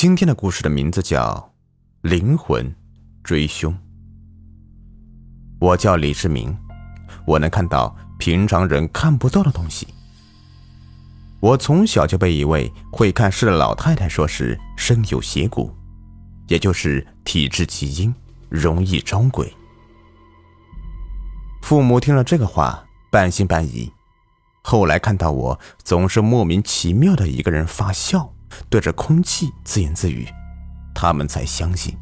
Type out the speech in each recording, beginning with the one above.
今天的故事的名字叫《灵魂追凶》。我叫李志明，我能看到平常人看不到的东西。我从小就被一位会看事的老太太说是身有邪骨，也就是体质极阴，容易招鬼。父母听了这个话，半信半疑。后来看到我总是莫名其妙的一个人发笑，对着空气自言自语，他们才相信。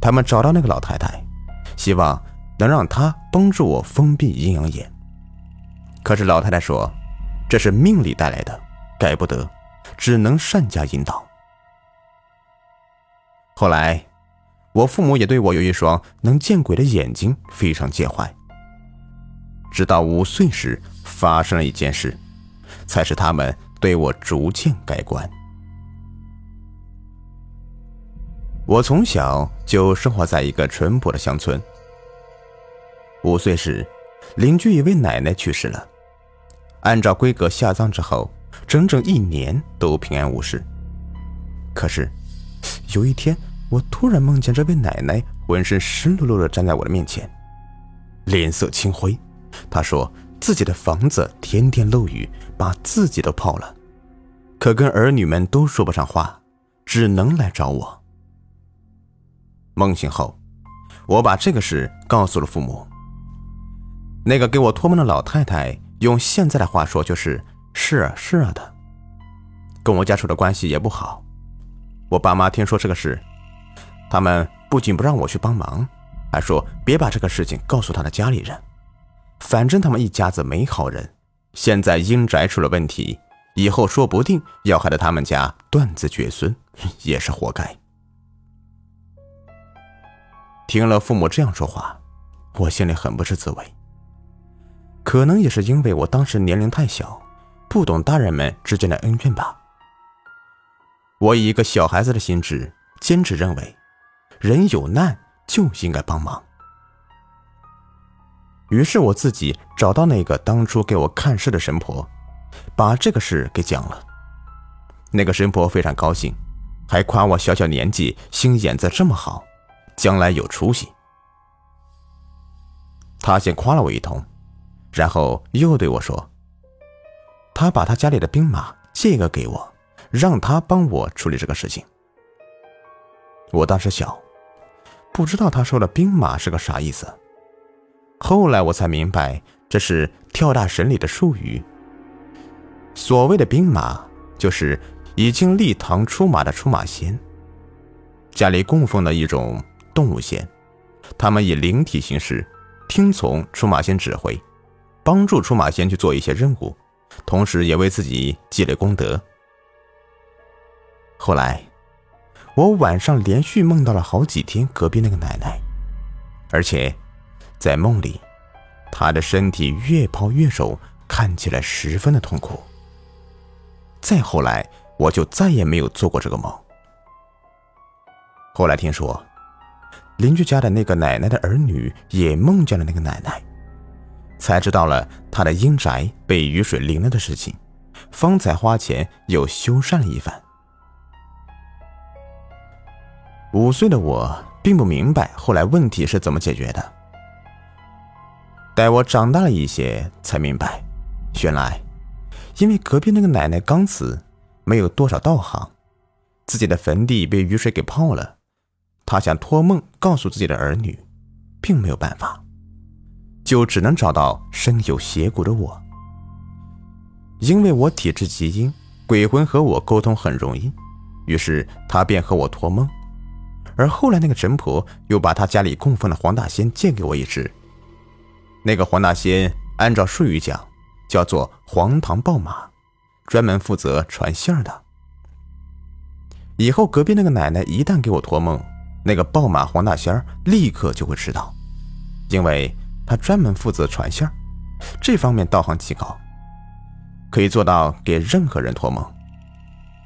他们找到那个老太太，希望能让她帮助我封闭阴阳眼。可是老太太说，这是命里带来的，改不得，只能善加引导。后来，我父母也对我有一双能见鬼的眼睛非常介怀。直到五岁时发生了一件事，才使他们对我逐渐改观。我从小就生活在一个淳朴的乡村。五岁时，邻居一位奶奶去世了，按照规格下葬之后，整整一年都平安无事。可是，有一天，我突然梦见这位奶奶浑身湿漉漉的站在我的面前，脸色青灰。她说自己的房子天天漏雨，把自己都泡了，可跟儿女们都说不上话，只能来找我。梦醒后，我把这个事告诉了父母。那个给我托梦的老太太，用现在的话说就是“是啊是啊”的，跟我家属的关系也不好。我爸妈听说这个事，他们不仅不让我去帮忙，还说别把这个事情告诉他的家里人。反正他们一家子没好人，现在阴宅出了问题，以后说不定要害得他们家断子绝孙，也是活该。听了父母这样说话，我心里很不是滋味。可能也是因为我当时年龄太小，不懂大人们之间的恩怨吧。我以一个小孩子的心智，坚持认为，人有难就应该帮忙。于是我自己找到那个当初给我看事的神婆，把这个事给讲了。那个神婆非常高兴，还夸我小小年纪心眼子这么好，将来有出息。他先夸了我一通，然后又对我说：“他把他家里的兵马借一个给我，让他帮我处理这个事情。”我当时小，不知道他说的兵马是个啥意思。后来我才明白，这是跳大神里的术语。所谓的兵马，就是已经立堂出马的出马仙，家里供奉的一种动物仙，他们以灵体形式听从出马仙指挥，帮助出马仙去做一些任务，同时也为自己积累功德。后来，我晚上连续梦到了好几天隔壁那个奶奶，而且。在梦里，他的身体越泡越瘦，看起来十分的痛苦。再后来，我就再也没有做过这个梦。后来听说，邻居家的那个奶奶的儿女也梦见了那个奶奶，才知道了他的阴宅被雨水淋了的事情，方才花钱又修缮了一番。五岁的我并不明白后来问题是怎么解决的。待我长大了一些，才明白，原来，因为隔壁那个奶奶刚死，没有多少道行，自己的坟地被雨水给泡了，她想托梦告诉自己的儿女，并没有办法，就只能找到身有邪骨的我。因为我体质极阴，鬼魂和我沟通很容易，于是他便和我托梦，而后来那个神婆又把他家里供奉的黄大仙借给我一只。那个黄大仙，按照术语讲，叫做黄堂报马，专门负责传信儿的。以后隔壁那个奶奶一旦给我托梦，那个报马黄大仙儿立刻就会知道，因为他专门负责传信儿，这方面道行极高，可以做到给任何人托梦。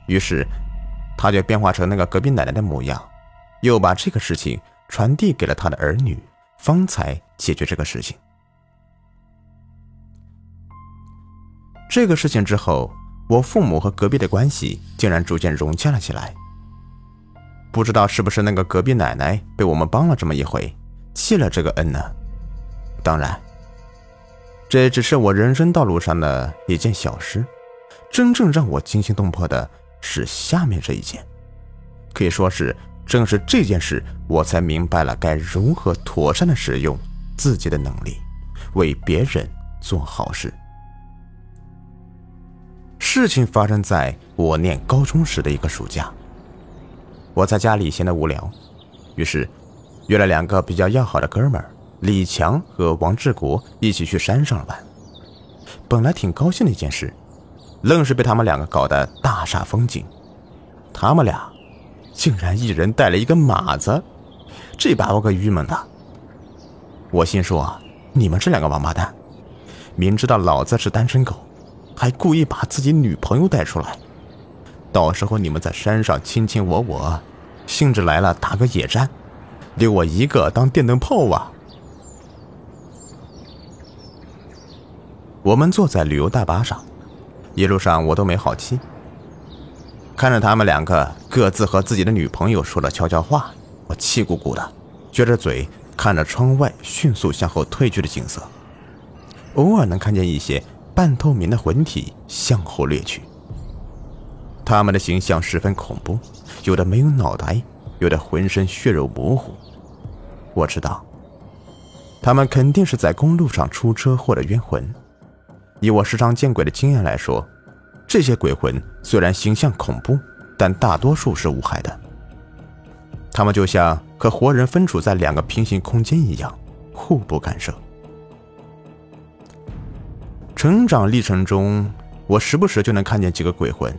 于是，他就变化成那个隔壁奶奶的模样，又把这个事情传递给了他的儿女，方才解决这个事情。这个事情之后，我父母和隔壁的关系竟然逐渐融洽了起来。不知道是不是那个隔壁奶奶被我们帮了这么一回，记了这个恩呢？当然，这只是我人生道路上的一件小事。真正让我惊心动魄的是下面这一件，可以说是正是这件事，我才明白了该如何妥善的使用自己的能力，为别人做好事。事情发生在我念高中时的一个暑假。我在家里闲得无聊，于是约了两个比较要好的哥们儿李强和王志国一起去山上玩。本来挺高兴的一件事，愣是被他们两个搞得大煞风景。他们俩竟然一人带了一个马子，这把我可郁闷了。我心说：你们这两个王八蛋，明知道老子是单身狗，还故意把自己女朋友带出来。到时候你们在山上卿卿我我，兴致来了打个野战，留我一个当电灯泡啊！我们坐在旅游大巴上，一路上我都没好气，看着他们两个各自和自己的女朋友说了悄悄话，我气鼓鼓的，撅着嘴看着窗外迅速向后退去的景色，偶尔能看见一些半透明的魂体向后掠去。他们的形象十分恐怖，有的没有脑袋，有的浑身血肉模糊。我知道，他们肯定是在公路上出车祸的冤魂。以我时常见鬼的经验来说，这些鬼魂虽然形象恐怖，但大多数是无害的。他们就像和活人分处在两个平行空间一样，互不干涉。成长历程中，我时不时就能看见几个鬼魂。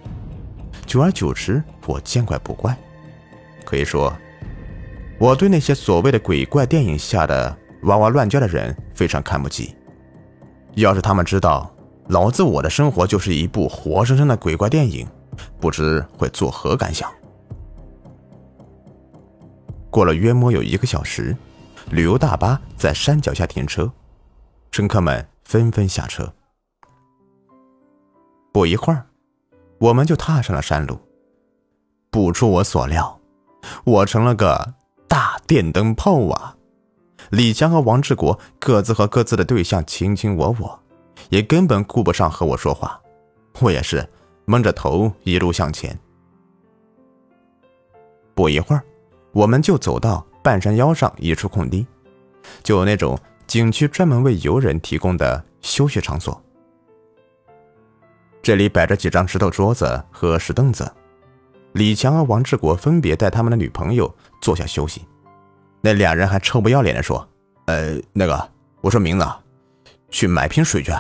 久而久之，我见怪不怪。可以说，我对那些所谓的鬼怪电影下的哇哇乱叫的人非常看不起。要是他们知道老子我的生活就是一部活生生的鬼怪电影，不知会作何感想。过了约莫有一个小时，旅游大巴在山脚下停车，乘客们纷纷下车。不一会儿。我们就踏上了山路。不出我所料，我成了个大电灯泡啊！李强和王志国各自和各自的对象卿卿我我，也根本顾不上和我说话。我也是蒙着头一路向前。不一会儿，我们就走到半山腰上一处空地，就有那种景区专门为游人提供的休息场所。这里摆着几张石头桌子和石凳子，李强和王志国分别带他们的女朋友坐下休息。那俩人还臭不要脸的说：“呃，那个，我说明子，去买瓶水去。”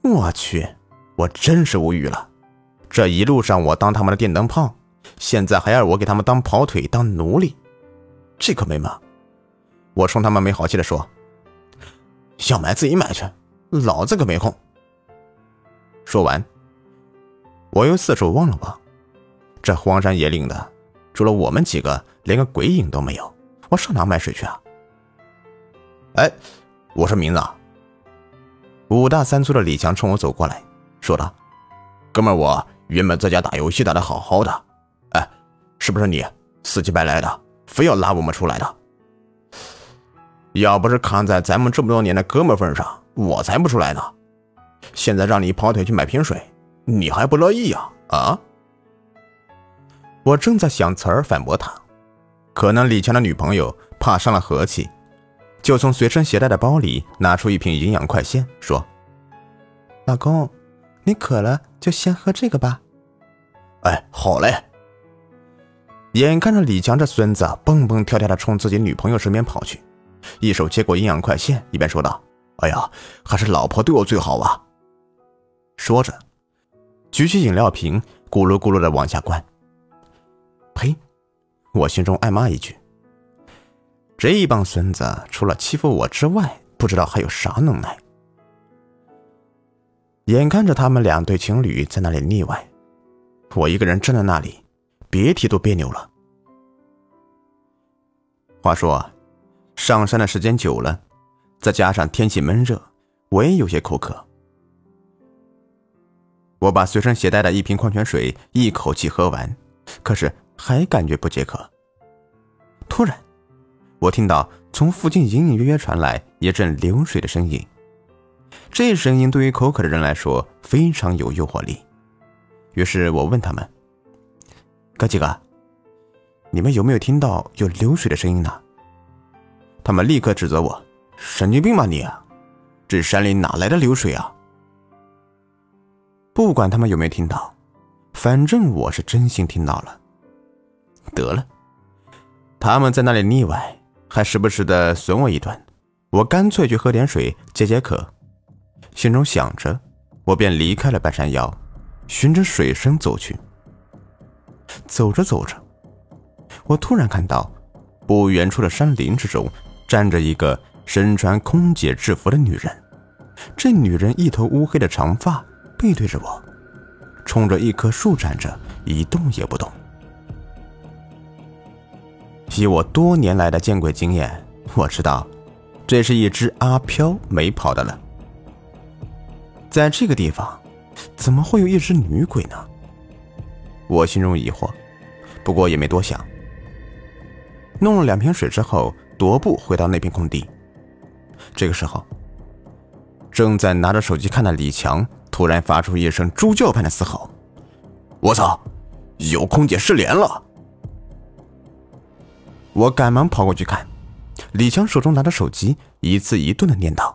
我去，我真是无语了。这一路上我当他们的电灯泡，现在还要我给他们当跑腿当奴隶，这可没嘛！我冲他们没好气的说：“要买自己买去，老子可没空。”说完，我又四处望了望，这荒山野岭的，除了我们几个，连个鬼影都没有。我上哪买水去啊？哎，我说明子。五大三粗的李强冲我走过来，说道：“哥们，我原本在家打游戏打的好好的，哎，是不是你死乞白赖的，非要拉我们出来的？要不是看在咱们这么多年的哥们份上，我才不出来呢。”现在让你跑腿去买瓶水，你还不乐意呀？啊！我正在想词儿反驳他，可能李强的女朋友怕伤了和气，就从随身携带的包里拿出一瓶营养快线，说：“老公，你渴了就先喝这个吧。”哎，好嘞。眼看着李强这孙子蹦蹦跳跳的冲自己女朋友身边跑去，一手接过营养快线，一边说道：“哎呀，还是老婆对我最好啊。”说着，举起饮料瓶，咕噜咕噜的往下灌。呸！我心中暗骂一句：“这一帮孙子除了欺负我之外，不知道还有啥能耐。”眼看着他们两对情侣在那里腻歪，我一个人站在那里，别提多别扭了。话说，上山的时间久了，再加上天气闷热，我也有些口渴。我把随身携带的一瓶矿泉水一口气喝完，可是还感觉不解渴。突然，我听到从附近隐隐约约传来一阵流水的声音。这声音对于口渴的人来说非常有诱惑力。于是我问他们：“哥几个，你们有没有听到有流水的声音呢？”他们立刻指责我：“神经病吧你！这山里哪来的流水啊？”不管他们有没有听到，反正我是真心听到了。得了，他们在那里腻歪，还时不时的损我一顿，我干脆去喝点水解解渴。心中想着，我便离开了半山腰，循着水声走去。走着走着，我突然看到，不远处的山林之中站着一个身穿空姐制服的女人。这女人一头乌黑的长发。背对着我，冲着一棵树站着，一动也不动。以我多年来的见鬼经验，我知道，这是一只阿飘没跑的了。在这个地方，怎么会有一只女鬼呢？我心中疑惑，不过也没多想。弄了两瓶水之后，踱步回到那片空地。这个时候，正在拿着手机看的李强。突然发出一声猪叫般的嘶吼：“我操，有空姐失联了！”我赶忙跑过去看，李强手中拿着手机，一字一顿的念叨：“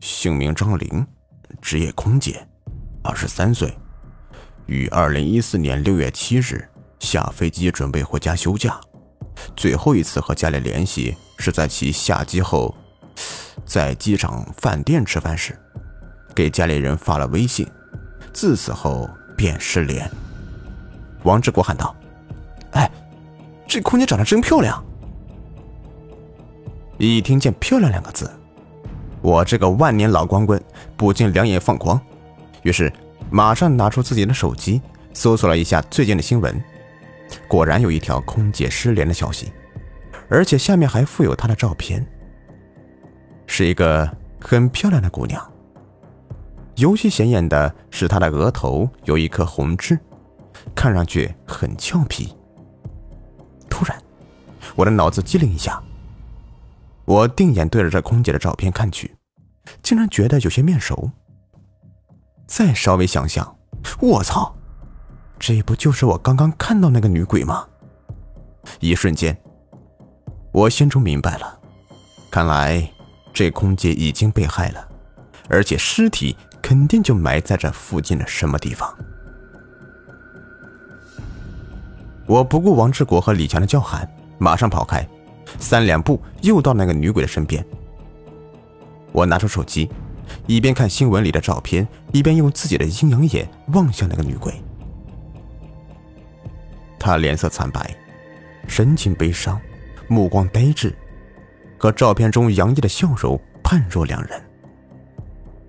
姓名张玲，职业空姐，二十三岁，于二零一四年六月七日下飞机准备回家休假，最后一次和家里联系是在其下机后，在机场饭店吃饭时。”给家里人发了微信，自此后便失联。王志国喊道：“哎，这空姐长得真漂亮！”一听见“漂亮”两个字，我这个万年老光棍不禁两眼放光，于是马上拿出自己的手机，搜索了一下最近的新闻，果然有一条空姐失联的消息，而且下面还附有她的照片，是一个很漂亮的姑娘。尤其显眼的是，她的额头有一颗红痣，看上去很俏皮。突然，我的脑子机灵一下，我定眼对着这空姐的照片看去，竟然觉得有些面熟。再稍微想想，我操，这不就是我刚刚看到那个女鬼吗？一瞬间，我心中明白了，看来这空姐已经被害了，而且尸体。肯定就埋在这附近的什么地方。我不顾王志国和李强的叫喊，马上跑开，三两步又到那个女鬼的身边。我拿出手机，一边看新闻里的照片，一边用自己的阴阳眼望向那个女鬼。她脸色惨白，神情悲伤，目光呆滞，和照片中洋溢的笑容判若两人。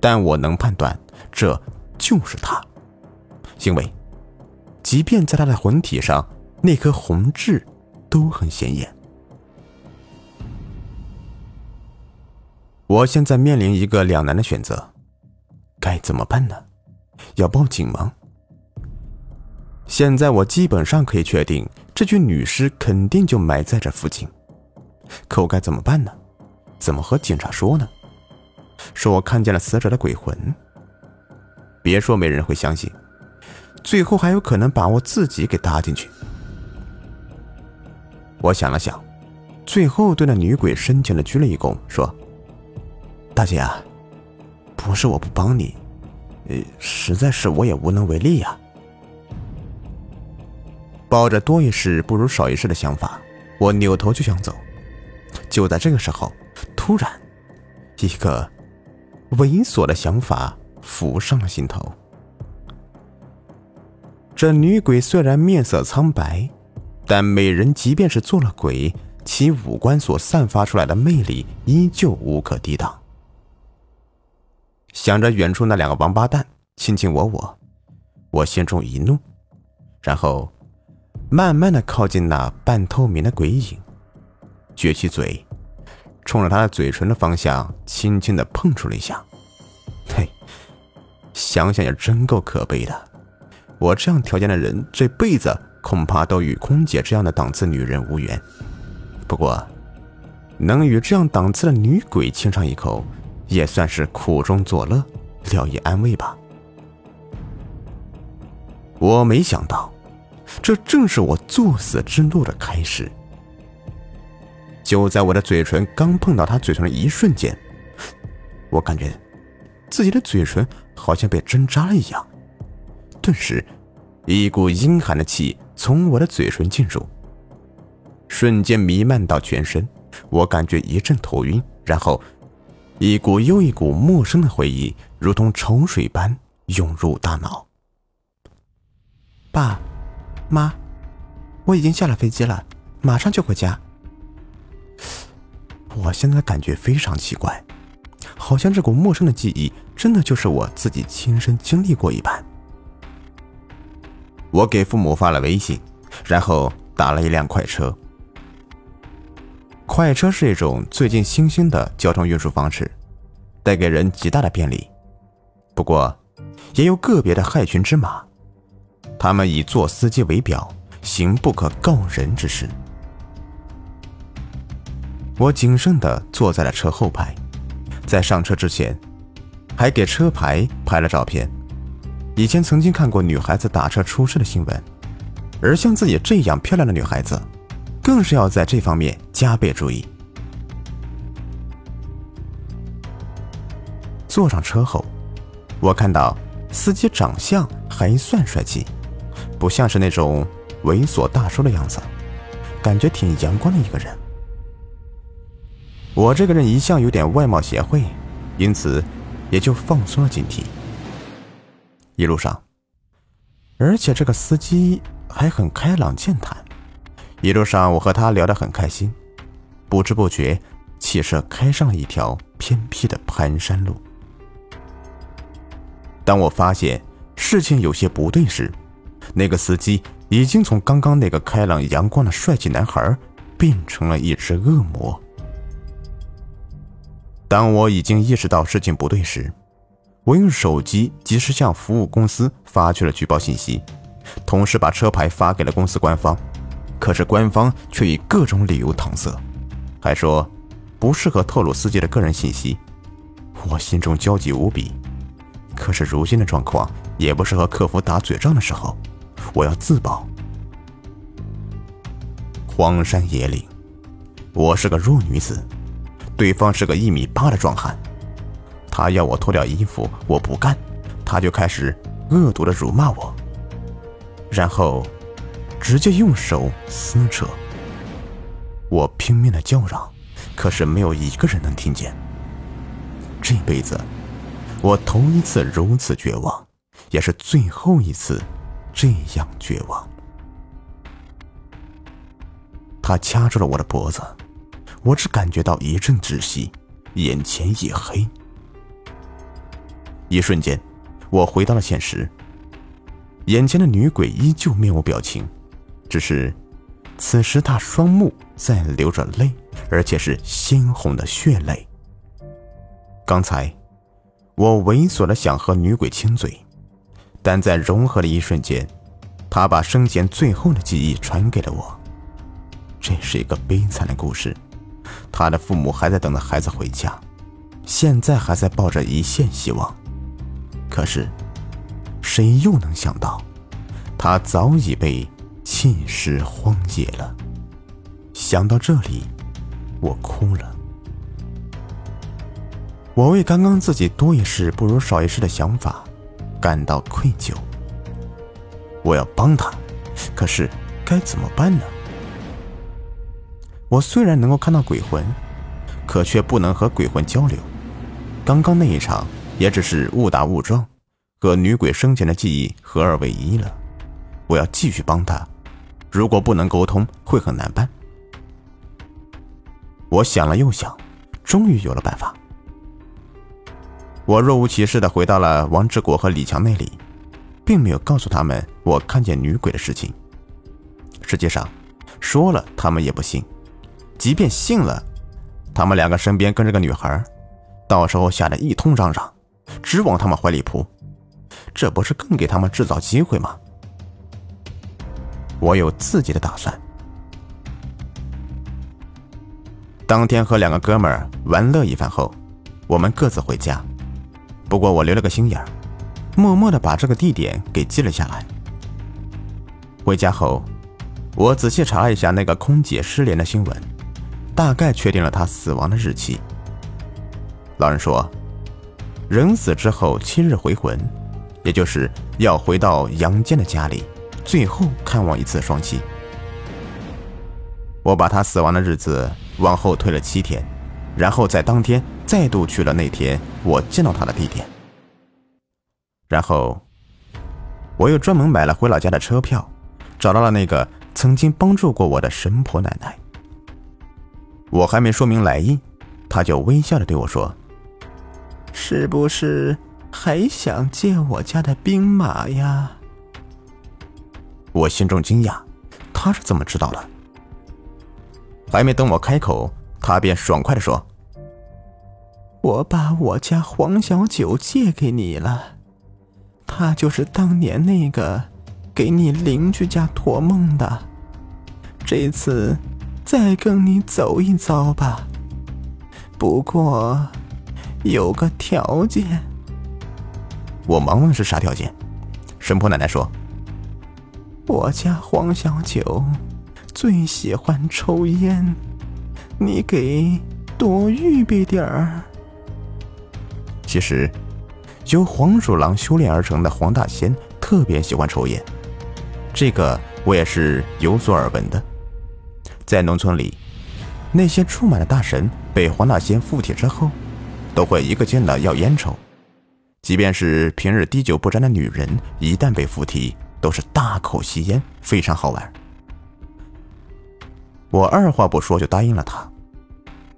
但我能判断，这就是他，因为，即便在他的魂体上，那颗红痣都很显眼。我现在面临一个两难的选择，该怎么办呢？要报警吗？现在我基本上可以确定，这具女尸肯定就埋在这附近，可我该怎么办呢？怎么和警察说呢？说我看见了死者的鬼魂，别说没人会相信，最后还有可能把我自己给搭进去。我想了想，最后对那女鬼深情的鞠了一躬，说：“大姐啊，不是我不帮你，呃，实在是我也无能为力呀。”抱着多一事不如少一事的想法，我扭头就想走。就在这个时候，突然，一个。猥琐的想法浮上了心头。这女鬼虽然面色苍白，但美人即便是做了鬼，其五官所散发出来的魅力依旧无可抵挡。想着远处那两个王八蛋卿卿我我，我心中一怒，然后慢慢的靠近那半透明的鬼影，撅起嘴。冲着他的嘴唇的方向轻轻的碰触了一下，嘿，想想也真够可悲的。我这样条件的人，这辈子恐怕都与空姐这样的档次女人无缘。不过，能与这样档次的女鬼亲上一口，也算是苦中作乐，聊以安慰吧。我没想到，这正是我作死之路的开始。就在我的嘴唇刚碰到他嘴唇的一瞬间，我感觉自己的嘴唇好像被针扎了一样，顿时，一股阴寒的气从我的嘴唇进入，瞬间弥漫到全身。我感觉一阵头晕，然后，一股又一股陌生的回忆如同潮水般涌入大脑。爸，妈，我已经下了飞机了，马上就回家。我现在感觉非常奇怪，好像这股陌生的记忆真的就是我自己亲身经历过一般。我给父母发了微信，然后打了一辆快车。快车是一种最近新兴的交通运输方式，带给人极大的便利。不过，也有个别的害群之马，他们以做司机为表，行不可告人之事。我谨慎地坐在了车后排，在上车之前，还给车牌拍了照片。以前曾经看过女孩子打车出事的新闻，而像自己这样漂亮的女孩子。更是要在这方面加倍注意。坐上车后，我看到司机长相还算帅气，不像是那种猥琐大叔的样子，感觉挺阳光的一个人。我这个人一向有点外貌协会，因此也就放松了警惕。一路上，而且这个司机还很开朗健谈。一路上，我和他聊得很开心，不知不觉，汽车开上了一条偏僻的盘山路。当我发现事情有些不对时，那个司机已经从刚刚那个开朗阳光的帅气男孩，变成了一只恶魔。当我已经意识到事情不对时，我用手机及时向服务公司发去了举报信息，同时把车牌发给了公司官方。可是官方却以各种理由搪塞，还说不适合透露司机的个人信息。我心中焦急无比。可是如今的状况也不是和客服打嘴仗的时候，我要自保。荒山野岭，我是个弱女子，对方是个一米八的壮汉。他要我脱掉衣服，我不干，他就开始恶毒的辱骂我，然后。直接用手撕扯，我拼命的叫嚷，可是没有一个人能听见。这辈子，我头一次如此绝望，也是最后一次这样绝望。他掐住了我的脖子，我只感觉到一阵窒息，眼前一黑。一瞬间，我回到了现实，眼前的女鬼依旧面无表情。只是，此时她双目在流着泪，而且是鲜红的血泪。刚才，我猥琐的想和女鬼亲嘴，但在融合的一瞬间，她把生前最后的记忆传给了我。这是一个悲惨的故事，他的父母还在等着孩子回家，现在还在抱着一线希望。可是，谁又能想到，他早已被……弃尸荒野了。想到这里，我哭了。我为刚刚自己多一事不如少一事的想法感到愧疚。我要帮他，可是该怎么办呢？我虽然能够看到鬼魂，可却不能和鬼魂交流。刚刚那一场也只是误打误撞，和女鬼生前的记忆合二为一了。我要继续帮他。如果不能沟通，会很难办。我想了又想，终于有了办法。我若无其事的回到了王志国和李强那里，并没有告诉他们我看见女鬼的事情。实际上，说了他们也不信。即便信了，他们两个身边跟着个女孩，到时候吓得一通嚷嚷，直往他们怀里扑。这不是更给他们制造机会吗？我有自己的打算。当天和两个哥们玩乐一番后，我们各自回家。不过我留了个心眼儿，默默的把这个地点给记了下来。回家后，我仔细查了一下那个空姐失联的新闻，大概确定了他死亡的日期。老人说，人死之后七日回魂，也就是要回到阳间的家里，最后看望一次双亲。我把他死亡的日子往后推了七天，然后在当天再度去了那天我见到他的地点。然后，我又专门买了回老家的车票。找到了那个曾经帮助过我的神婆奶奶。我还没说明来意，他就微笑的对我说：“是不是还想借我家的兵马呀？”我心中惊讶，他是怎么知道的？还没等我开口，他便爽快的说：“我把我家黄小九借给你了，他就是当年那个。”给你邻居家托梦的，这次再跟你走一遭吧。不过有个条件。我忙问是啥条件？神婆奶奶说：“我家黄小九最喜欢抽烟，你给多预备点儿。”其实，由黄鼠狼修炼而成的黄大仙特别喜欢抽烟。这个我也是有所耳闻的，在农村里，那些出马的大神被黄大仙附体之后，都会一个劲的要烟抽，即便是平日滴酒不沾的女人，一旦被附体，都是大口吸烟，非常好玩。我二话不说就答应了他。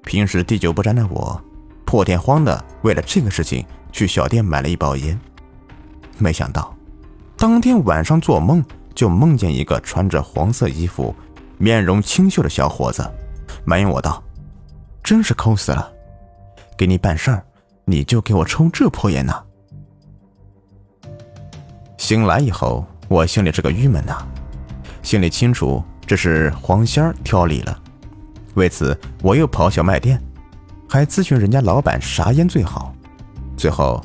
平时滴酒不沾的我，破天荒的为了这个事情去小店买了一包烟，没想到，当天晚上做梦。就梦见一个穿着黄色衣服、面容清秀的小伙子，埋怨我道：“真是抠死了，给你办事儿，你就给我抽这破烟呐！”醒来以后，我心里这个郁闷呐，心里清楚这是黄仙儿挑理了。为此，我又跑小卖店，还咨询人家老板啥烟最好。最后，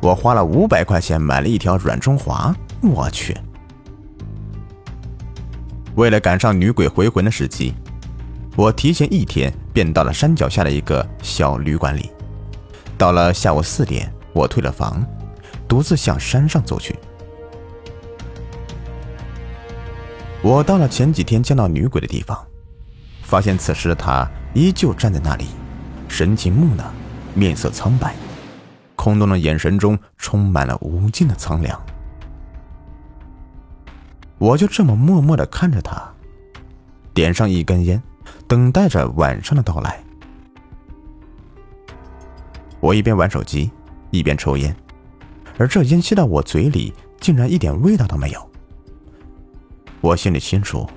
我花了五百块钱买了一条软中华。我去！为了赶上女鬼回魂的时机，我提前一天便到了山脚下的一个小旅馆里。到了下午四点，我退了房，独自向山上走去。我到了前几天见到女鬼的地方，发现此时的她依旧站在那里，神情木讷，面色苍白，空洞的眼神中充满了无尽的苍凉。我就这么默默的看着他，点上一根烟，等待着晚上的到来。我一边玩手机，一边抽烟，而这烟吸到我嘴里，竟然一点味道都没有。我心里清楚，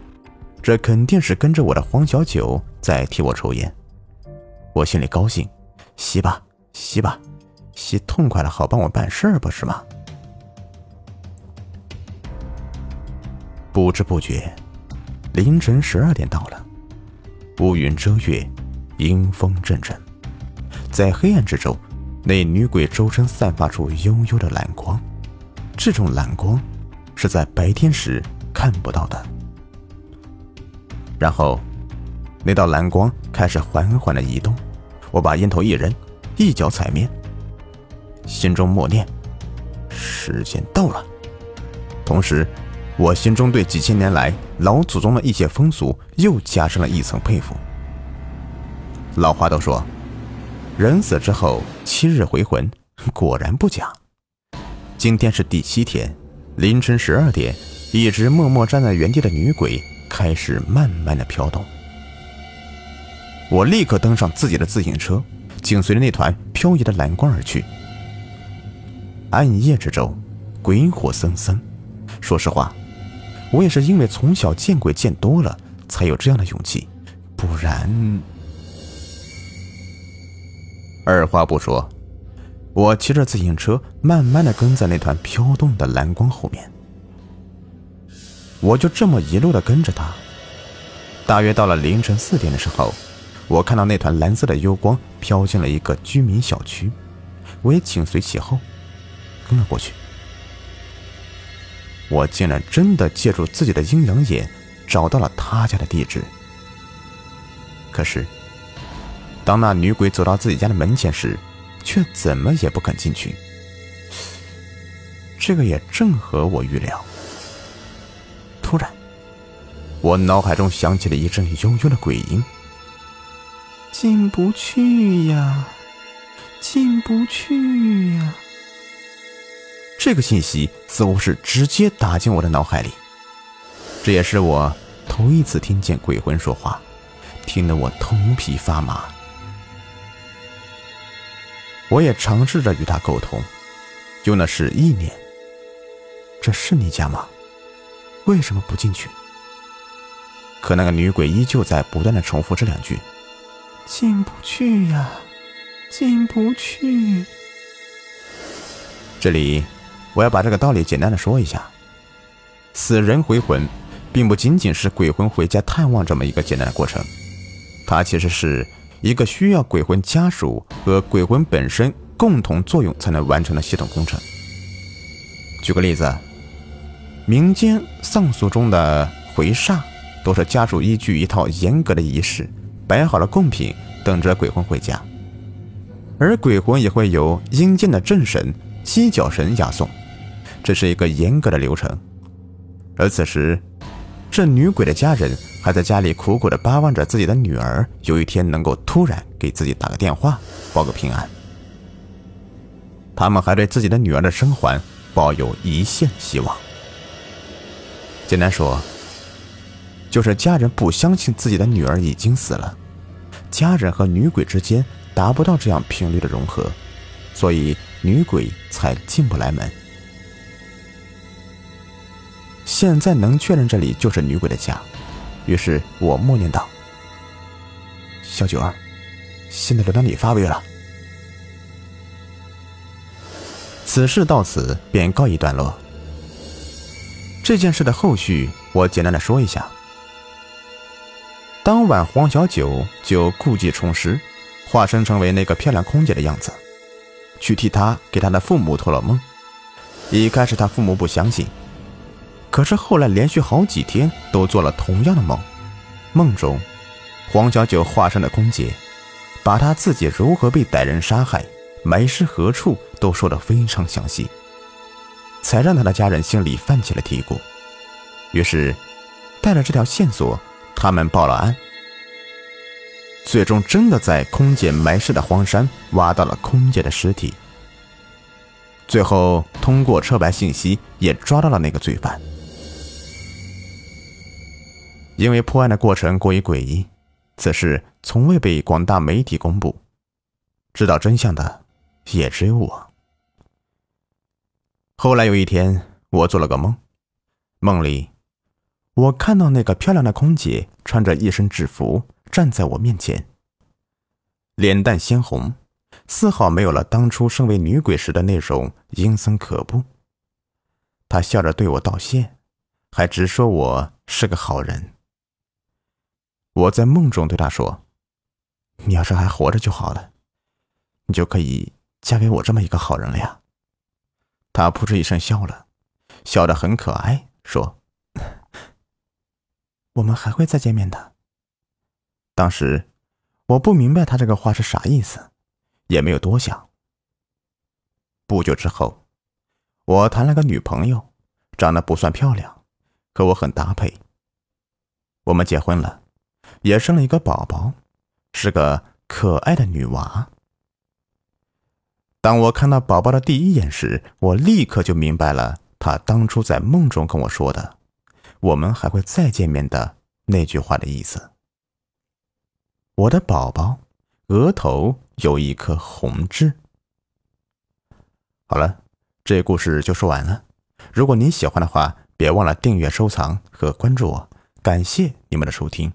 这肯定是跟着我的黄小九在替我抽烟。我心里高兴，吸吧，吸吧，吸痛快了，好帮我办事儿，不是吗？不知不觉，凌晨十二点到了，乌云遮月，阴风阵阵，在黑暗之中，那女鬼周身散发出幽幽的蓝光，这种蓝光是在白天时看不到的。然后，那道蓝光开始缓缓的移动，我把烟头一扔，一脚踩灭，心中默念：“时间到了。”同时。我心中对几千年来老祖宗的一些风俗又加深了一层佩服。老话都说，人死之后七日回魂，果然不假。今天是第七天，凌晨十二点，一直默默站在原地的女鬼开始慢慢的飘动。我立刻登上自己的自行车，紧随着那团飘移的蓝光而去。暗夜之中，鬼火森森。说实话。我也是因为从小见鬼见多了，才有这样的勇气，不然……二话不说，我骑着自行车，慢慢的跟在那团飘动的蓝光后面。我就这么一路的跟着他，大约到了凌晨四点的时候，我看到那团蓝色的幽光飘进了一个居民小区，我也紧随其后，跟了过去。我竟然真的借助自己的阴阳眼找到了他家的地址。可是，当那女鬼走到自己家的门前时，却怎么也不肯进去。这个也正合我预料。突然，我脑海中响起了一阵悠悠的鬼音：“进不去呀，进不去呀。”这个信息似乎是直接打进我的脑海里。这也是我头一次听见鬼魂说话，听得我头皮发麻。我也尝试着与他沟通，用的是意念。这是你家吗？为什么不进去？可那个女鬼依旧在不断的重复这两句：“进不去呀，进不去。”这里我要把这个道理简单的说一下：死人回魂，并不仅仅是鬼魂回家探望这么一个简单的过程，它其实是。一个需要鬼魂家属和鬼魂本身共同作用才能完成的系统工程。举个例子，民间丧俗中的回煞，都是家属依据一套严格的仪式，摆好了贡品，等着鬼魂回家。而鬼魂也会由阴间的正神、七角神押送，这是一个严格的流程。而此时，这女鬼的家人还在家里苦苦的巴望着自己的女儿有一天能够突然给自己打个电话报个平安。他们还对自己的女儿的生还抱有一线希望。简单说，就是家人不相信自己的女儿已经死了，家人和女鬼之间达不到这样频率的融合，所以女鬼才进不来门。现在能确认这里就是女鬼的家，于是我默念道：“小九儿，现在轮到你发威了。”此事到此便告一段落。这件事的后续，我简单的说一下。当晚，黄小九就故技重施，化身成为那个漂亮空姐的样子，去替她给她的父母托了梦。一开始，他父母不相信。可是后来连续好几天都做了同样的梦，梦中，黄小九化身的空姐，把他自己如何被歹人杀害、埋尸何处都说得非常详细，才让他的家人心里泛起了嘀咕。于是，带着这条线索，他们报了案。最终，真的在空姐埋尸的荒山挖到了空姐的尸体。最后，通过车牌信息也抓到了那个罪犯。因为破案的过程过于诡异，此事从未被广大媒体公布。知道真相的也只有我。后来有一天，我做了个梦，梦里我看到那个漂亮的空姐穿着一身制服站在我面前，脸蛋鲜红，丝毫没有了当初身为女鬼时的那种阴森可怖。她笑着对我道谢，还直说我是个好人。我在梦中对他说：“你要是还活着就好了，你就可以嫁给我这么一个好人了呀。”他扑哧一声笑了，笑得很可爱，说：“我们还会再见面的。”当时我不明白他这个话是啥意思，也没有多想。不久之后，我谈了个女朋友，长得不算漂亮，和我很搭配。我们结婚了。也生了一个宝宝，是个可爱的女娃。当我看到宝宝的第一眼时，我立刻就明白了他当初在梦中跟我说的“我们还会再见面的”那句话的意思。我的宝宝额头有一颗红痣。好了，这故事就说完了。如果您喜欢的话，别忘了订阅、收藏和关注我。感谢你们的收听。